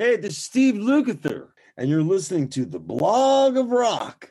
Hey, this is Steve Lukather, and you're listening to the Blog of Rock.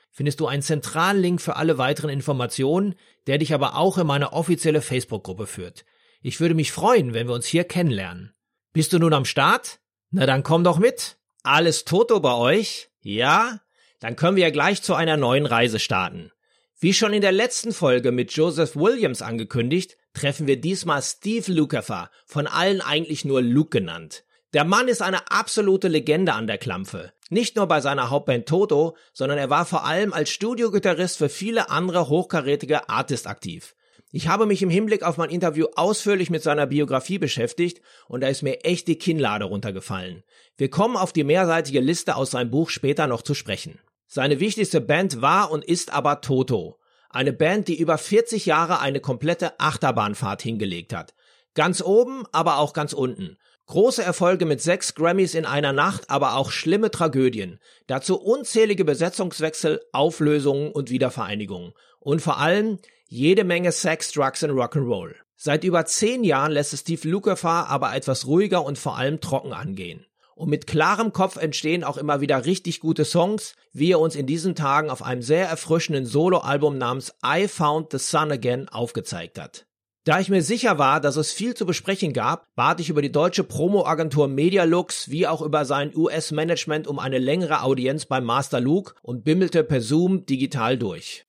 findest du einen zentralen Link für alle weiteren Informationen, der dich aber auch in meine offizielle Facebook-Gruppe führt. Ich würde mich freuen, wenn wir uns hier kennenlernen. Bist du nun am Start? Na dann komm doch mit. Alles Toto bei euch? Ja? Dann können wir ja gleich zu einer neuen Reise starten. Wie schon in der letzten Folge mit Joseph Williams angekündigt, treffen wir diesmal Steve Lukather, von allen eigentlich nur Luke genannt. Der Mann ist eine absolute Legende an der Klampfe. Nicht nur bei seiner Hauptband Toto, sondern er war vor allem als Studiogitarrist für viele andere hochkarätige Artists aktiv. Ich habe mich im Hinblick auf mein Interview ausführlich mit seiner Biografie beschäftigt und da ist mir echt die Kinnlade runtergefallen. Wir kommen auf die mehrseitige Liste aus seinem Buch später noch zu sprechen. Seine wichtigste Band war und ist aber Toto. Eine Band, die über 40 Jahre eine komplette Achterbahnfahrt hingelegt hat. Ganz oben, aber auch ganz unten. Große Erfolge mit sechs Grammys in einer Nacht, aber auch schlimme Tragödien. Dazu unzählige Besetzungswechsel, Auflösungen und Wiedervereinigungen. Und vor allem jede Menge Sex, Drugs und Rock'n'Roll. Seit über zehn Jahren lässt es Steve Lukather aber etwas ruhiger und vor allem trocken angehen. Und mit klarem Kopf entstehen auch immer wieder richtig gute Songs, wie er uns in diesen Tagen auf einem sehr erfrischenden Soloalbum namens I Found the Sun Again aufgezeigt hat. Da ich mir sicher war, dass es viel zu besprechen gab, bat ich über die deutsche Promo-Agentur Medialux wie auch über sein US-Management um eine längere Audienz beim Master Luke und bimmelte per Zoom digital durch.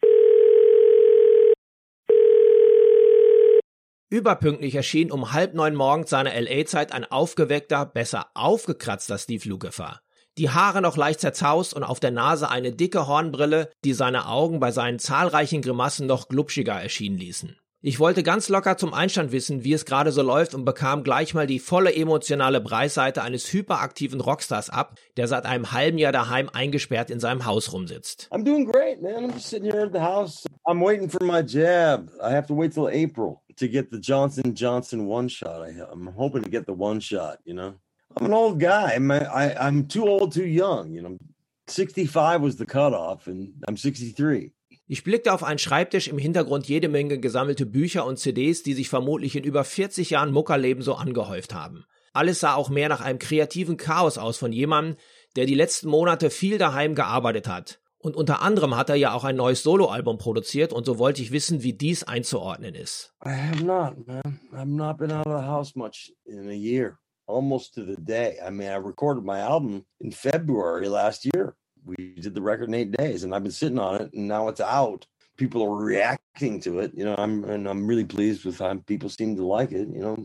Überpünktlich erschien um halb neun morgens seiner LA-Zeit ein aufgeweckter, besser aufgekratzter Steve Lukather. Die Haare noch leicht zerzaust und auf der Nase eine dicke Hornbrille, die seine Augen bei seinen zahlreichen Grimassen noch glubschiger erschienen ließen. Ich wollte ganz locker zum Einstand wissen, wie es gerade so läuft und bekam gleich mal die volle emotionale Preisseite eines hyperaktiven Rockstars ab, der seit einem halben Jahr daheim eingesperrt in seinem Haus rumsitzt. I'm doing great, man. I'm just sitting here at the house. I'm waiting for my jab. I have to wait till April to get the Johnson Johnson one shot. I, I'm hoping to get the one shot, you know. I'm an old guy. I'm, I, I'm too old, too young, you know. 65 was the cutoff and I'm 63. Ich blickte auf einen Schreibtisch, im Hintergrund jede Menge gesammelte Bücher und CDs, die sich vermutlich in über 40 Jahren Muckerleben so angehäuft haben. Alles sah auch mehr nach einem kreativen Chaos aus von jemandem, der die letzten Monate viel daheim gearbeitet hat. Und unter anderem hat er ja auch ein neues Soloalbum produziert und so wollte ich wissen, wie dies einzuordnen ist. I have not, man. I've not been out of the house much in a year, almost to the day. I mean, I recorded my album in February last year. We did the record in eight days and I've been sitting on it and now it's out. People are reacting to it, you know. I'm and I'm really pleased with how people seem to like it, you know.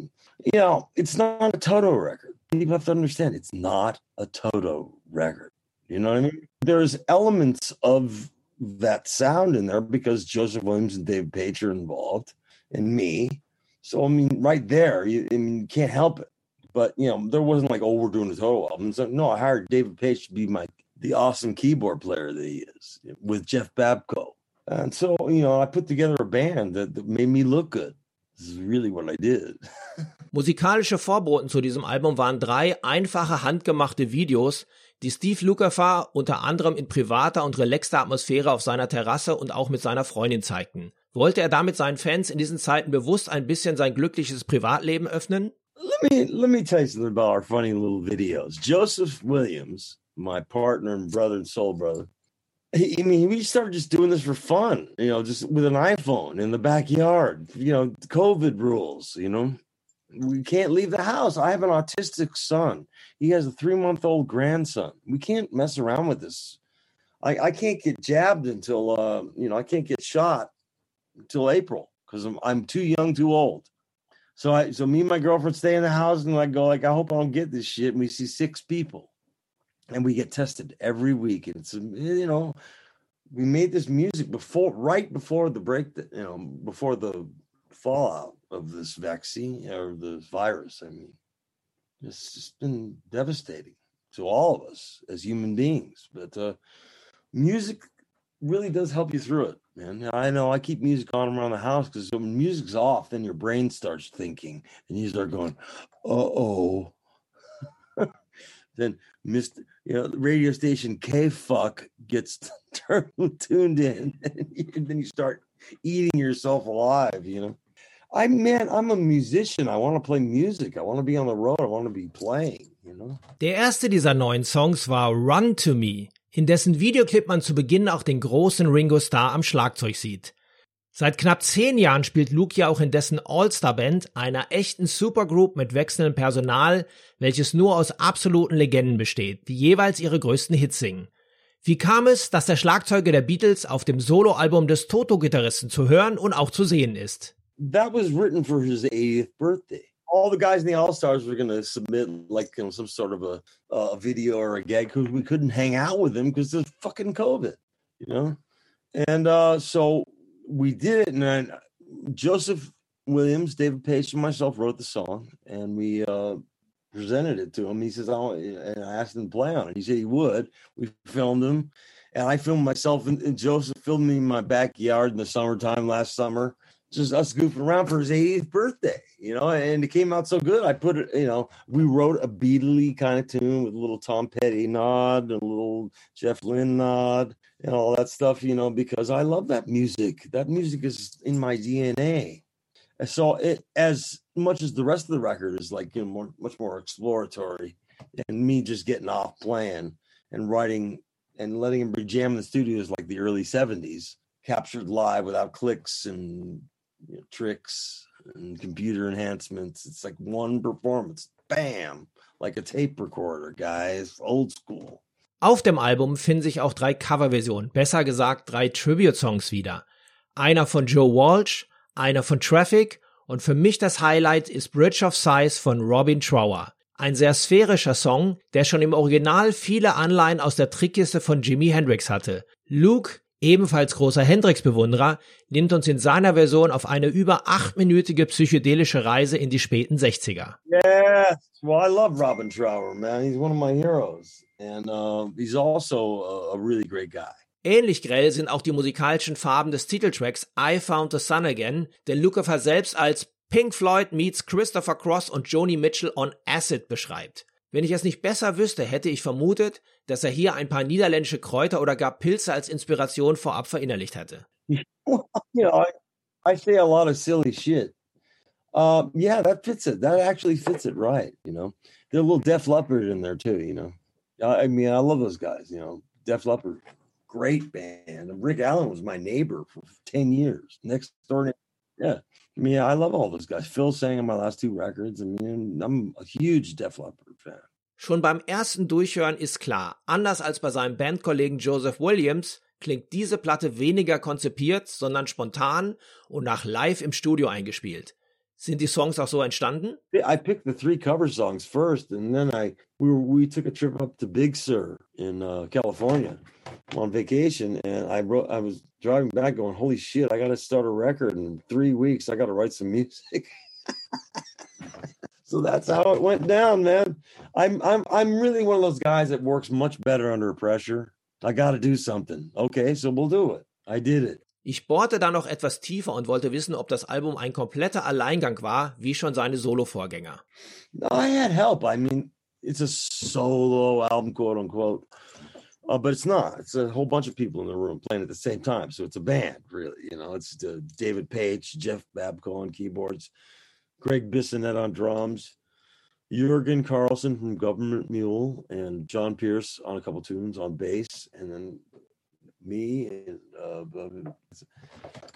You know, it's not a Toto record. People have to understand it's not a Toto record. You know what I mean? There's elements of that sound in there because Joseph Williams and Dave Page are involved and me. So I mean, right there, you, I mean, you can't help it. But you know, there wasn't like, oh, we're doing a Toto album. So no, I hired David Page to be my the awesome keyboard player that he is with Jeff Babco. And so, you know, I put together a band that, that made me look good. This is really what I did. Musikalische Vorboten zu diesem Album waren drei einfache handgemachte Videos, die Steve Lukather unter anderem in privater und relaxter Atmosphäre auf seiner Terrasse und auch mit seiner Freundin zeigten. Wollte er damit seinen Fans in diesen Zeiten bewusst ein bisschen sein glückliches Privatleben öffnen? Let me let me tell you something about our funny little videos. Joseph Williams my partner and brother and soul brother. I mean, we started just doing this for fun, you know, just with an iPhone in the backyard, you know, COVID rules, you know. We can't leave the house. I have an autistic son. He has a three month old grandson. We can't mess around with this. I, I can't get jabbed until uh, you know I can't get shot until April because I'm I'm too young, too old. So I so me and my girlfriend stay in the house and I go like I hope I don't get this shit. And we see six people, and we get tested every week. And it's you know we made this music before right before the break that, you know before the fallout of this vaccine or the virus. I mean, it's just been devastating to all of us as human beings. But uh, music really does help you through it, man. I know I keep music on around the house because when music's off, then your brain starts thinking and you start going, uh oh. Then Mr. You know, radio station K fuck gets tuned in, and then you start eating yourself alive, you know. I man, I'm a musician. I want to play music. I want to be on the road. I want to be playing, you know. Der erste dieser neuen Songs war Run to Me, in dessen Videoclip man zu Beginn auch den großen Ringo Starr am Schlagzeug sieht. Seit knapp zehn Jahren spielt Luke ja auch in dessen All-Star-Band, einer echten Supergroup mit wechselndem Personal, welches nur aus absoluten Legenden besteht, die jeweils ihre größten Hits singen. Wie kam es, dass der Schlagzeuger der Beatles auf dem Soloalbum des Toto-Gitarristen zu hören und auch zu sehen ist? that was written for his 80th birthday. All the guys in the All Stars were going to submit like you know some sort of a, a video or a gag because we couldn't hang out with them because there's fucking COVID, you know. And uh, so we did it, and then Joseph Williams, David Page, and myself wrote the song, and we uh, presented it to him. He says, "I," and I asked him to play on it. He said he would. We filmed him, and I filmed myself, and, and Joseph filmed me in my backyard in the summertime last summer just us goofing around for his 80th birthday, you know, and it came out so good. I put it, you know, we wrote a Beatley kind of tune with a little Tom Petty nod and a little Jeff Lynne nod and all that stuff, you know, because I love that music. That music is in my DNA. So it, as much as the rest of the record is like, you know, more, much more exploratory and me just getting off playing and writing and letting him jam in the studios like the early 70s captured live without clicks and you know, tricks and computer enhancements. It's like one performance, bam, like a tape recorder, guys, old school. Auf dem Album finden sich auch drei Coverversionen, besser gesagt drei Tribute-Songs wieder. Einer von Joe Walsh, einer von Traffic und für mich das Highlight ist Bridge of Sighs von Robin Trower. Ein sehr sphärischer Song, der schon im Original viele Anleihen aus der Trickkiste von Jimi Hendrix hatte. Luke ebenfalls großer Hendrix-Bewunderer, nimmt uns in seiner Version auf eine über achtminütige psychedelische Reise in die späten 60er. Yes, well, I love Robin Trower, man. He's one of my heroes. And uh, he's also a, really great guy. Ähnlich grell sind auch die musikalischen Farben des Titeltracks I Found the Sun Again, den Lukather selbst als Pink Floyd meets Christopher Cross und Joni Mitchell on Acid beschreibt. Wenn ich es nicht besser wüsste, hätte ich vermutet, dass er hier ein paar niederländische Kräuter oder gar Pilze als Inspiration vorab verinnerlicht hatte. you know, I, I say a lot of silly shit. Uh, yeah, that fits it. That actually fits it right. You know, there's a little Def Leppard in there too. You know, I mean, I love those guys. You know, Def Leppard, great band. Rick Allen was my neighbor for ten years. Next door, yeah. I mean, I love all those guys. Phil sang on my last two records. I mean, I'm a huge Def Leppard fan. Schon beim ersten Durchhören ist klar, anders als bei seinem Bandkollegen Joseph Williams, klingt diese Platte weniger konzipiert, sondern spontan und nach live im Studio eingespielt. Sind die Songs auch so entstanden? I picked the three cover songs first, and then I we were, we took a trip up to Big Sur in uh, California on vacation, and I wrote. I was driving back, going, "Holy shit! I got to start a record in three weeks. I got to write some music." so that's how it went down, man. I'm I'm I'm really one of those guys that works much better under pressure. I got to do something. Okay, so we'll do it. I did it. Ich bohrte da noch etwas tiefer und wollte wissen, ob das Album ein kompletter Alleingang war, wie schon seine Solo-Vorgänger. No, I had help. I mean, it's a solo album, quote unquote. Uh, but it's not. It's a whole bunch of people in the room playing at the same time. So it's a band, really. You know, it's uh, David Page, Jeff Babco on keyboards, Greg Bissonette on drums, Jurgen Carlson from Government Mule, and John Pierce on a couple tunes on bass, and then me and uh,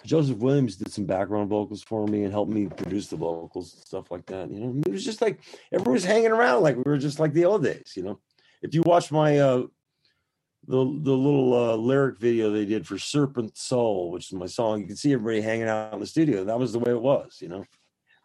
Joseph Williams did some background vocals for me and helped me produce the vocals and stuff like that. You know, it was just like everyone was hanging around like we were just like the old days. You know, if you watch my uh, the the little uh, lyric video they did for Serpent Soul, which is my song. You can see everybody hanging out in the studio. That was the way it was, you know,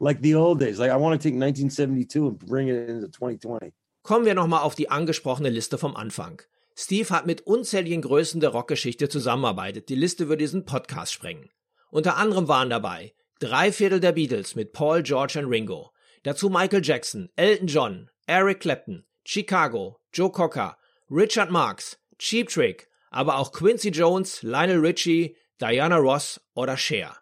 like the old days. Like I want to take 1972 and bring it into 2020. Kommen wir nochmal auf die angesprochene Liste vom Anfang. Steve hat mit unzähligen Größen der Rockgeschichte zusammenarbeitet. Die Liste würde diesen Podcast sprengen. Unter anderem waren dabei drei Viertel der Beatles mit Paul, George und Ringo. Dazu Michael Jackson, Elton John, Eric Clapton, Chicago, Joe Cocker, Richard Marx, Cheap Trick, aber auch Quincy Jones, Lionel Richie, Diana Ross oder Cher.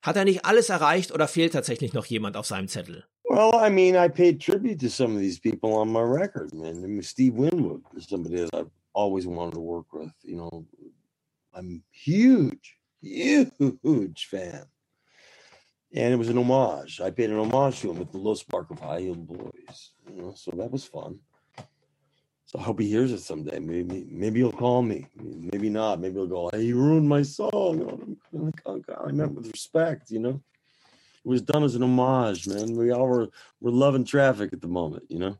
Hat er nicht alles erreicht oder fehlt tatsächlich noch jemand auf seinem Zettel? Well, I mean, I paid tribute to some of these people on my record, man. I Steve Winwood is somebody that I've always wanted to work with. You know, I'm huge, huge fan. And it was an homage. I paid an homage to him with the low spark of high heel boys. You know, so that was fun. So I hope he hears it someday. Maybe maybe he'll call me. Maybe not. Maybe he'll go, Hey, you ruined my song. I meant with respect, you know. It was done as an homage, man. We all were, were loving traffic at the moment, you know.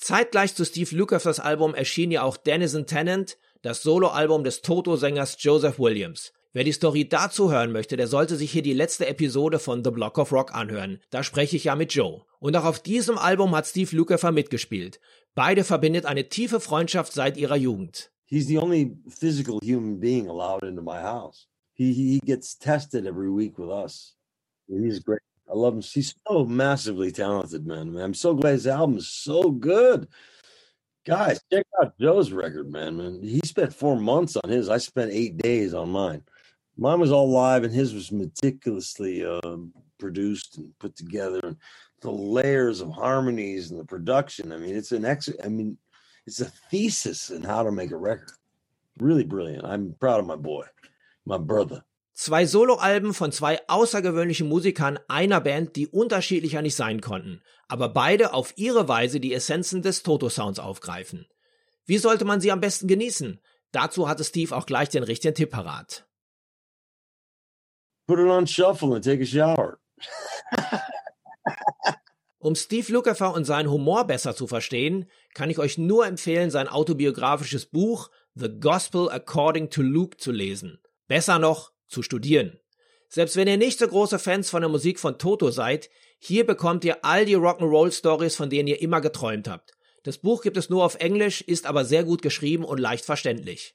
Zeitgleich zu Steve Lukather's Album erschien ja auch Denizen Tennant, das Soloalbum des Toto-Sängers Joseph Williams. Wer die Story dazu hören möchte, der sollte sich hier die letzte Episode von The Block of Rock anhören. Da spreche ich ja mit Joe. Und auch auf diesem Album hat Steve Lukather mitgespielt. Beide verbindet eine tiefe Freundschaft seit ihrer Jugend. He's the only physical human being allowed into my house. He, he gets tested every week with us. He's great. I love him. He's so massively talented, man. man. I'm so glad his album is so good. Guys, check out Joe's record, man. Man, he spent four months on his. I spent eight days on mine. Mine was all live, and his was meticulously uh, produced and put together, and the layers of harmonies and the production. I mean, it's an ex. I mean, it's a thesis in how to make a record. Really brilliant. I'm proud of my boy, my brother. Zwei Soloalben von zwei außergewöhnlichen Musikern einer Band, die unterschiedlicher nicht sein konnten, aber beide auf ihre Weise die Essenzen des Toto-Sounds aufgreifen. Wie sollte man sie am besten genießen? Dazu hatte Steve auch gleich den richtigen Tipp parat. Put it on shuffle and take a shower. Um Steve Lukather und seinen Humor besser zu verstehen, kann ich euch nur empfehlen, sein autobiografisches Buch The Gospel According to Luke zu lesen. Besser noch, zu studieren. Selbst wenn ihr nicht so große Fans von der Musik von Toto seid, hier bekommt ihr all die Rock'n'Roll Stories, von denen ihr immer geträumt habt. Das Buch gibt es nur auf Englisch, ist aber sehr gut geschrieben und leicht verständlich.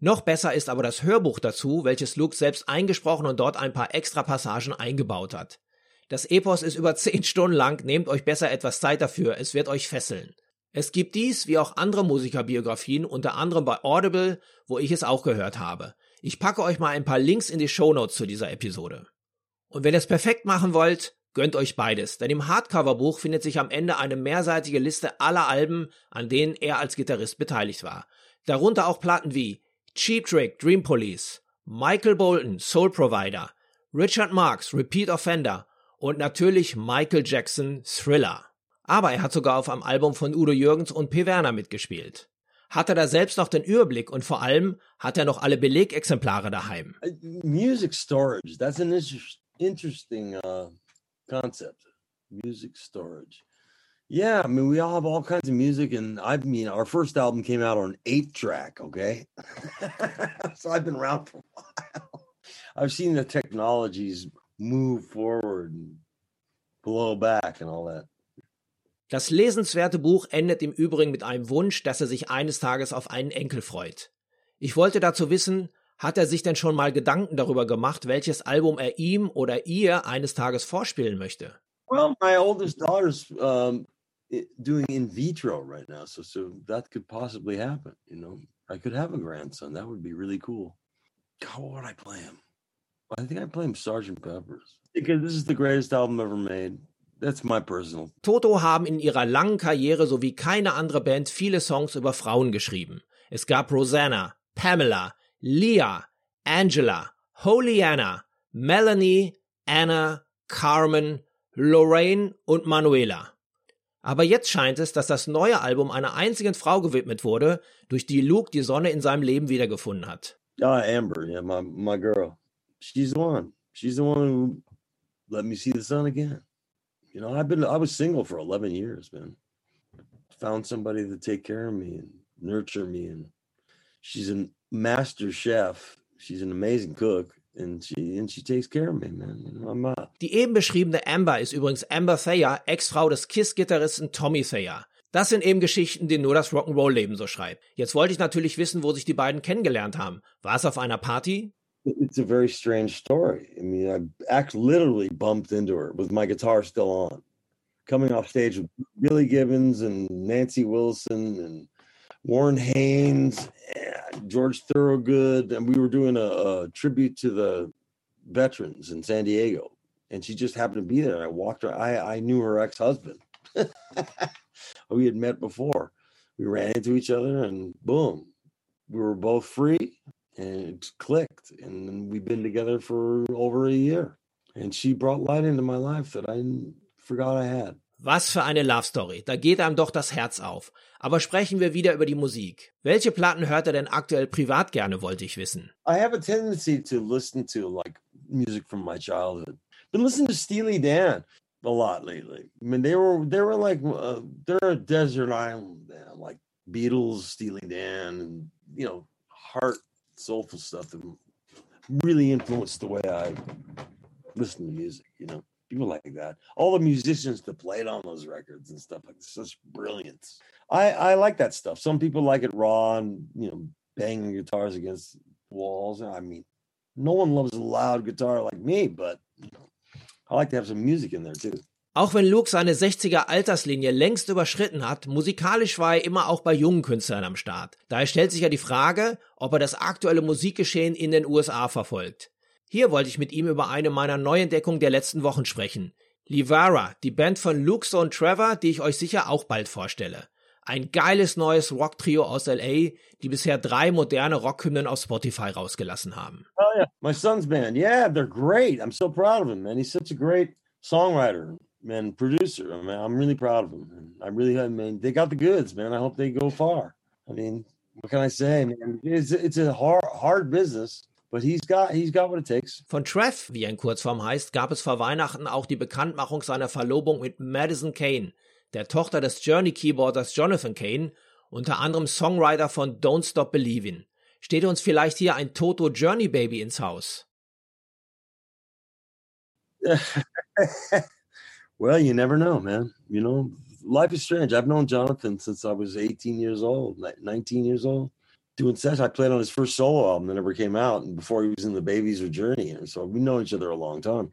Noch besser ist aber das Hörbuch dazu, welches Luke selbst eingesprochen und dort ein paar extra Passagen eingebaut hat. Das Epos ist über 10 Stunden lang, nehmt euch besser etwas Zeit dafür, es wird euch fesseln. Es gibt dies wie auch andere Musikerbiografien, unter anderem bei Audible, wo ich es auch gehört habe. Ich packe euch mal ein paar Links in die Show Notes zu dieser Episode. Und wenn ihr es perfekt machen wollt, gönnt euch beides, denn im Hardcover-Buch findet sich am Ende eine mehrseitige Liste aller Alben, an denen er als Gitarrist beteiligt war. Darunter auch Platten wie Cheap Trick, Dream Police, Michael Bolton, Soul Provider, Richard Marx, Repeat Offender und natürlich Michael Jackson, Thriller. Aber er hat sogar auf einem Album von Udo Jürgens und P. Werner mitgespielt. Hat er da selbst noch den Überblick und vor allem hat er noch alle Belegexemplare daheim? Music storage. That's an inter interesting uh, concept. Music storage. Yeah, I mean, we all have all kinds of music, and I mean, our first album came out on eight track. Okay, so I've been around for a while. I've seen the technologies move forward and blow back and all that. Das lesenswerte Buch endet im Übrigen mit einem Wunsch, dass er sich eines Tages auf einen Enkel freut. Ich wollte dazu wissen, hat er sich denn schon mal Gedanken darüber gemacht, welches Album er ihm oder ihr eines Tages vorspielen möchte? Well, my oldest daughter's um, doing in vitro right now, so so that could possibly happen. You know, I could have a grandson. That would be really cool. What would I play him? I think I play him Sergeant Pepper's because this is the greatest album ever made. That's my personal. Toto haben in ihrer langen Karriere sowie keine andere Band viele Songs über Frauen geschrieben. Es gab Rosanna, Pamela, Leah, Angela, Holy Melanie, Anna, Carmen, Lorraine und Manuela. Aber jetzt scheint es, dass das neue Album einer einzigen Frau gewidmet wurde, durch die Luke die Sonne in seinem Leben wiedergefunden hat. Ah, Amber, yeah, my my girl. She's the one. She's the one who let me see the sun again. You know, I've been I was single for 11 years, man. Found somebody to take care of me and nurture me and she's a master chef. She's an amazing cook. And she, and she takes care of me, man. You know, I'm, uh, Die eben beschriebene Amber ist übrigens Amber Thayer, Ex-Frau des Kiss-Gitarristen Tommy Thayer. Das sind eben Geschichten, die nur das Rock'n'Roll-Leben so schreibt. Jetzt wollte ich natürlich wissen, wo sich die beiden kennengelernt haben. War es auf einer Party? It's a very strange story. I mean, I actually literally bumped into her with my guitar still on, coming off stage with Billy Gibbons and Nancy Wilson and Warren Haynes, and George Thorogood, and we were doing a, a tribute to the veterans in San Diego. And she just happened to be there. And I walked her. I, I knew her ex husband. we had met before. We ran into each other, and boom, we were both free and it clicked and we've been together for over a year and she brought light into my life that i forgot i had Was für eine Love Story. Da geht einem doch das Herz auf. Aber sprechen wir wieder über die Musik. Welche Platten hört er denn aktuell privat gerne, wollte ich wissen. i have a tendency to listen to like music from my childhood been listening to steely dan a lot lately i mean they were they were like uh, they're a desert island band like beatles steely dan and you know heart soulful stuff that really influenced the way I listen to music, you know. People like that. All the musicians that played on those records and stuff like such brilliance. I, I like that stuff. Some people like it raw and you know, banging guitars against walls. I mean, no one loves a loud guitar like me, but you know, I like to have some music in there too. Auch wenn Luke seine 60er Alterslinie längst überschritten hat, musikalisch war er immer auch bei jungen Künstlern am Start. Daher stellt sich ja die Frage, ob er das aktuelle Musikgeschehen in den USA verfolgt. Hier wollte ich mit ihm über eine meiner Neuentdeckungen der letzten Wochen sprechen. Livara, die Band von Luke, Sohn Trevor, die ich euch sicher auch bald vorstelle. Ein geiles neues Rock-Trio aus LA, die bisher drei moderne Rockhymnen auf Spotify rausgelassen haben. Oh yeah, my son's band. Yeah, they're great. I'm so proud of him, man. He's such a great songwriter. Man, producer. I mean, I'm really proud of them. I really, I mean, they got the goods, man. I hope they go far. I mean, what can I say, man? It's it's a hard hard business. But he's got, he's got what it takes. Von Trev, wie er in Kurzform heißt, gab es vor Weihnachten auch die Bekanntmachung seiner Verlobung mit Madison Kane, der Tochter des Journey-Keyboarders Jonathan Kane, unter anderem Songwriter von Don't Stop Believin'. Steht uns vielleicht hier ein Toto Journey Baby ins Haus? Well, you never know, man. You know, life is strange. I've known Jonathan since I was 18 years old, 19 years old, doing sessions. I played on his first solo album that never came out, and before he was in the Babies or Journey. And so we know each other a long time.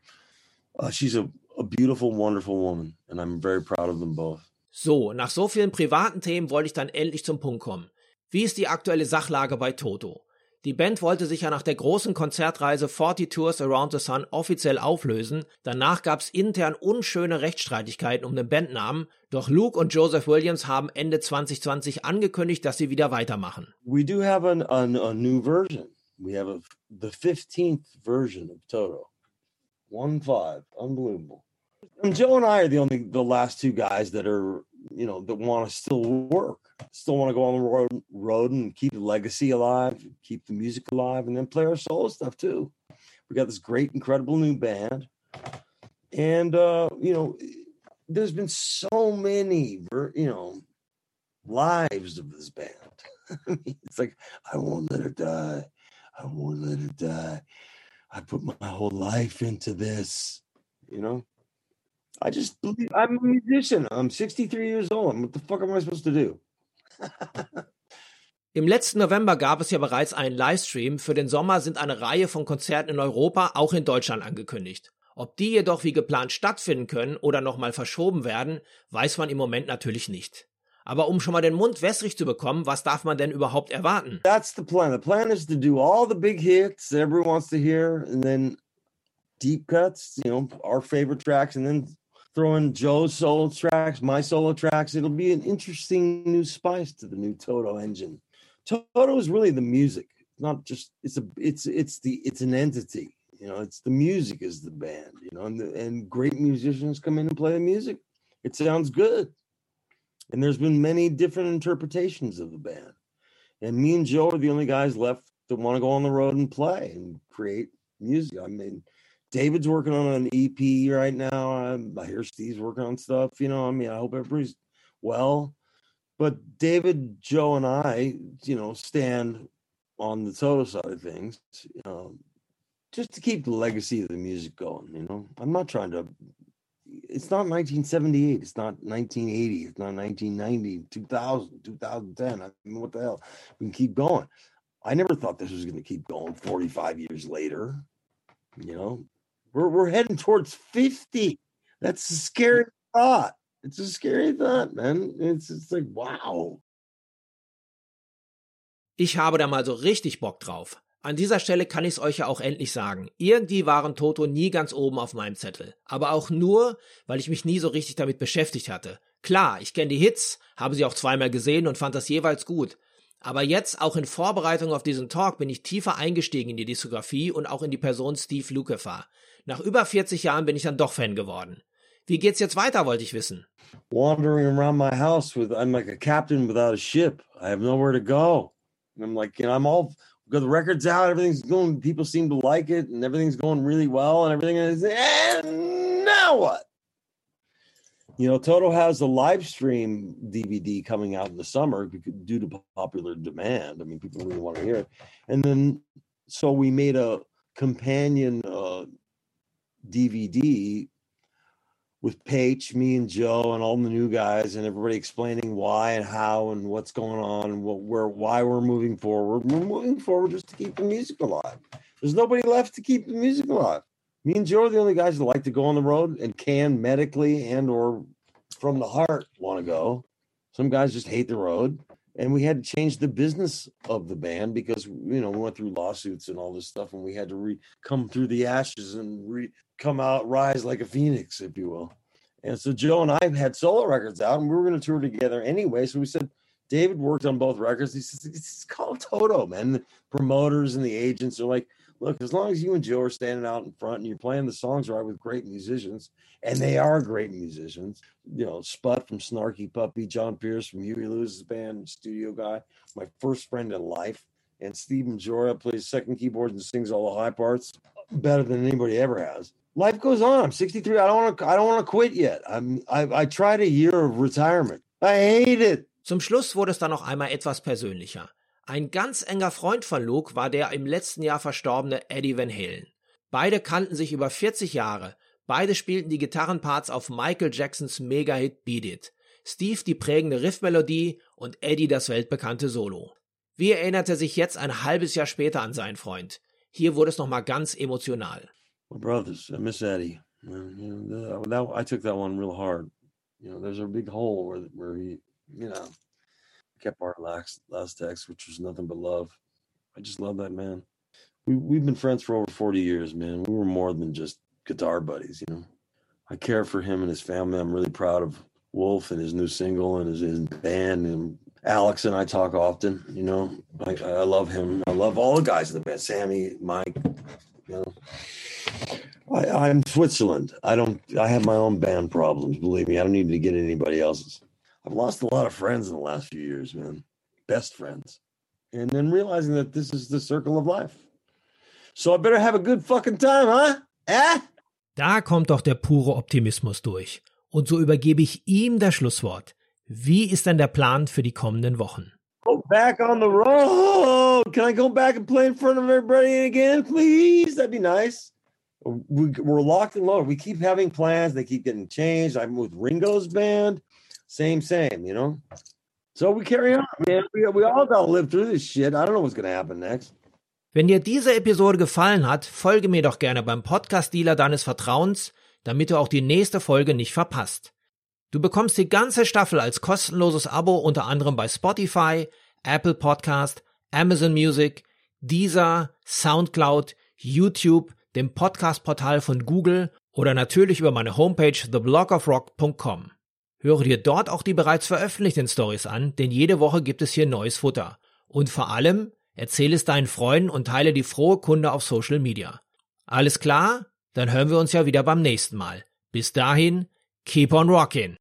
Uh, she's a, a beautiful, wonderful woman, and I'm very proud of them both. So, nach so vielen privaten Themen wollte ich dann endlich zum Punkt kommen. Wie ist die aktuelle Sachlage bei Toto? Die Band wollte sich ja nach der großen Konzertreise 40 Tours Around the Sun offiziell auflösen. Danach gab's intern unschöne Rechtsstreitigkeiten um den Bandnamen. Doch Luke und Joseph Williams haben Ende 2020 angekündigt, dass sie wieder weitermachen. We do have an, an, a new version. We have a, the 15th version of Toto. One five, unbelievable. And Joe and I are the only, the last two guys that are, you know, that want to still work. still want to go on the road, road and keep the legacy alive, keep the music alive, and then play our solo stuff too. We got this great, incredible new band, and uh, you know, there's been so many, you know, lives of this band. it's like I won't let her die. I won't let her die. I put my whole life into this. You know, I just believe I'm a musician. I'm 63 years old. What the fuck am I supposed to do? Im letzten November gab es ja bereits einen Livestream. Für den Sommer sind eine Reihe von Konzerten in Europa, auch in Deutschland angekündigt. Ob die jedoch wie geplant stattfinden können oder nochmal verschoben werden, weiß man im Moment natürlich nicht. Aber um schon mal den Mund wässrig zu bekommen, was darf man denn überhaupt erwarten? That's the plan. The plan is to do all the big hits that everyone wants to hear and then deep cuts, you know, our favorite tracks and then throw in Joe's solo tracks, my solo tracks. It'll be an interesting new spice to the new Toto engine. Toto is really the music, not just it's a it's it's the it's an entity. You know, it's the music is the band. You know, and the, and great musicians come in and play the music. It sounds good, and there's been many different interpretations of the band. And me and Joe are the only guys left that want to go on the road and play and create music. I mean, David's working on an EP right now. I, I hear Steve's working on stuff. You know, I mean, I hope everybody's well. But David, Joe, and I, you know, stand on the Toto side of things, um, just to keep the legacy of the music going. You know, I'm not trying to. It's not 1978. It's not 1980. It's not 1990, 2000, 2010. I mean, what the hell? We can keep going. I never thought this was going to keep going 45 years later. You know, we're we're heading towards 50. That's a scary thought. It's a scary thought, man. It's it's like wow. Ich habe da mal so richtig Bock drauf. An dieser Stelle kann ich es euch ja auch endlich sagen. Irgendwie waren Toto nie ganz oben auf meinem Zettel. Aber auch nur, weil ich mich nie so richtig damit beschäftigt hatte. Klar, ich kenne die Hits, habe sie auch zweimal gesehen und fand das jeweils gut. Aber jetzt, auch in Vorbereitung auf diesen Talk, bin ich tiefer eingestiegen in die Diskografie und auch in die Person Steve Lukather. Nach über 40 Jahren bin ich dann doch Fan geworden. Wie geht's jetzt weiter, wollte ich wissen. Wandering around my house with, I'm like a captain without a ship. I have nowhere to go. And I'm like, you know, I'm all got the records out, everything's going, people seem to like it, and everything's going really well, and everything is, and now what? You know, Toto has a live stream DVD coming out in the summer due to popular demand. I mean, people really want to hear it. And then, so we made a companion uh, DVD with Paige, me and Joe, and all the new guys, and everybody explaining why and how and what's going on and what why we're moving forward. We're moving forward just to keep the music alive. There's nobody left to keep the music alive. Me and Joe are the only guys that like to go on the road and can medically and or from the heart want to go. Some guys just hate the road. And we had to change the business of the band because you know we went through lawsuits and all this stuff, and we had to re- come through the ashes and re- come out, rise like a phoenix, if you will. And so Joe and I had solo records out, and we were going to tour together anyway. So we said, David worked on both records. He says, it's called Toto, man. The promoters and the agents are like, look, as long as you and Joe are standing out in front and you're playing the songs right with great musicians, and they are great musicians, you know, Spud from Snarky Puppy, John Pierce from Huey Lewis's band, studio guy, my first friend in life, and Stephen Jorah plays second keyboards and sings all the high parts better than anybody ever has. Life goes on. I'm 63. I don't want to. I don't want to quit yet. I'm. I, I tried a year of retirement. I hate it. Zum Schluss wurde es dann noch einmal etwas persönlicher. Ein ganz enger Freund von Luke war der im letzten Jahr verstorbene Eddie Van Halen. Beide kannten sich über 40 Jahre. Beide spielten die Gitarrenparts auf Michael Jacksons Mega-Hit Beat It. Steve die prägende Riffmelodie und Eddie das weltbekannte Solo. Wie erinnerte sich jetzt ein halbes Jahr später an seinen Freund? Hier wurde es nochmal ganz emotional. My brothers, I miss Eddie. You know, that, I took that one real hard. You know, there's a big hole where where he, you know, kept our last last text, which was nothing but love. I just love that man. We we've been friends for over 40 years, man. We were more than just guitar buddies, you know. I care for him and his family. I'm really proud of Wolf and his new single and his, his band and Alex and I talk often, you know. I, I love him. I love all the guys in the band. Sammy, Mike, you know. I, I'm Switzerland. I don't I have my own band problems, believe me. I don't need to get anybody else's. I've lost a lot of friends in the last few years, man. Best friends. And then realizing that this is the circle of life. So I better have a good fucking time, huh? Eh? Da kommt doch der pure Optimismus durch. Und so übergebe ich ihm das Schlusswort. Wie ist denn der Plan für die kommenden Wochen? Go back on the road. Can I go back and play in front of everybody again, please? That'd be nice. We, are locked and loaded. We keep having plans. They keep getting changed. I'm with Ringo's band. Same, same, you know? So we carry on, man. We, we all got to live through this shit. I don't know what's to happen next. Wenn dir diese Episode gefallen hat, folge mir doch gerne beim Podcast-Dealer deines Vertrauens, damit du auch die nächste Folge nicht verpasst. Du bekommst die ganze Staffel als kostenloses Abo unter anderem bei Spotify, Apple Podcast, Amazon Music, Deezer, Soundcloud, YouTube, dem Podcast-Portal von Google oder natürlich über meine Homepage theblogofrock.com. Höre dir dort auch die bereits veröffentlichten Stories an, denn jede Woche gibt es hier neues Futter. Und vor allem, erzähle es deinen Freunden und teile die frohe Kunde auf Social Media. Alles klar? Dann hören wir uns ja wieder beim nächsten Mal. Bis dahin, keep on rocking!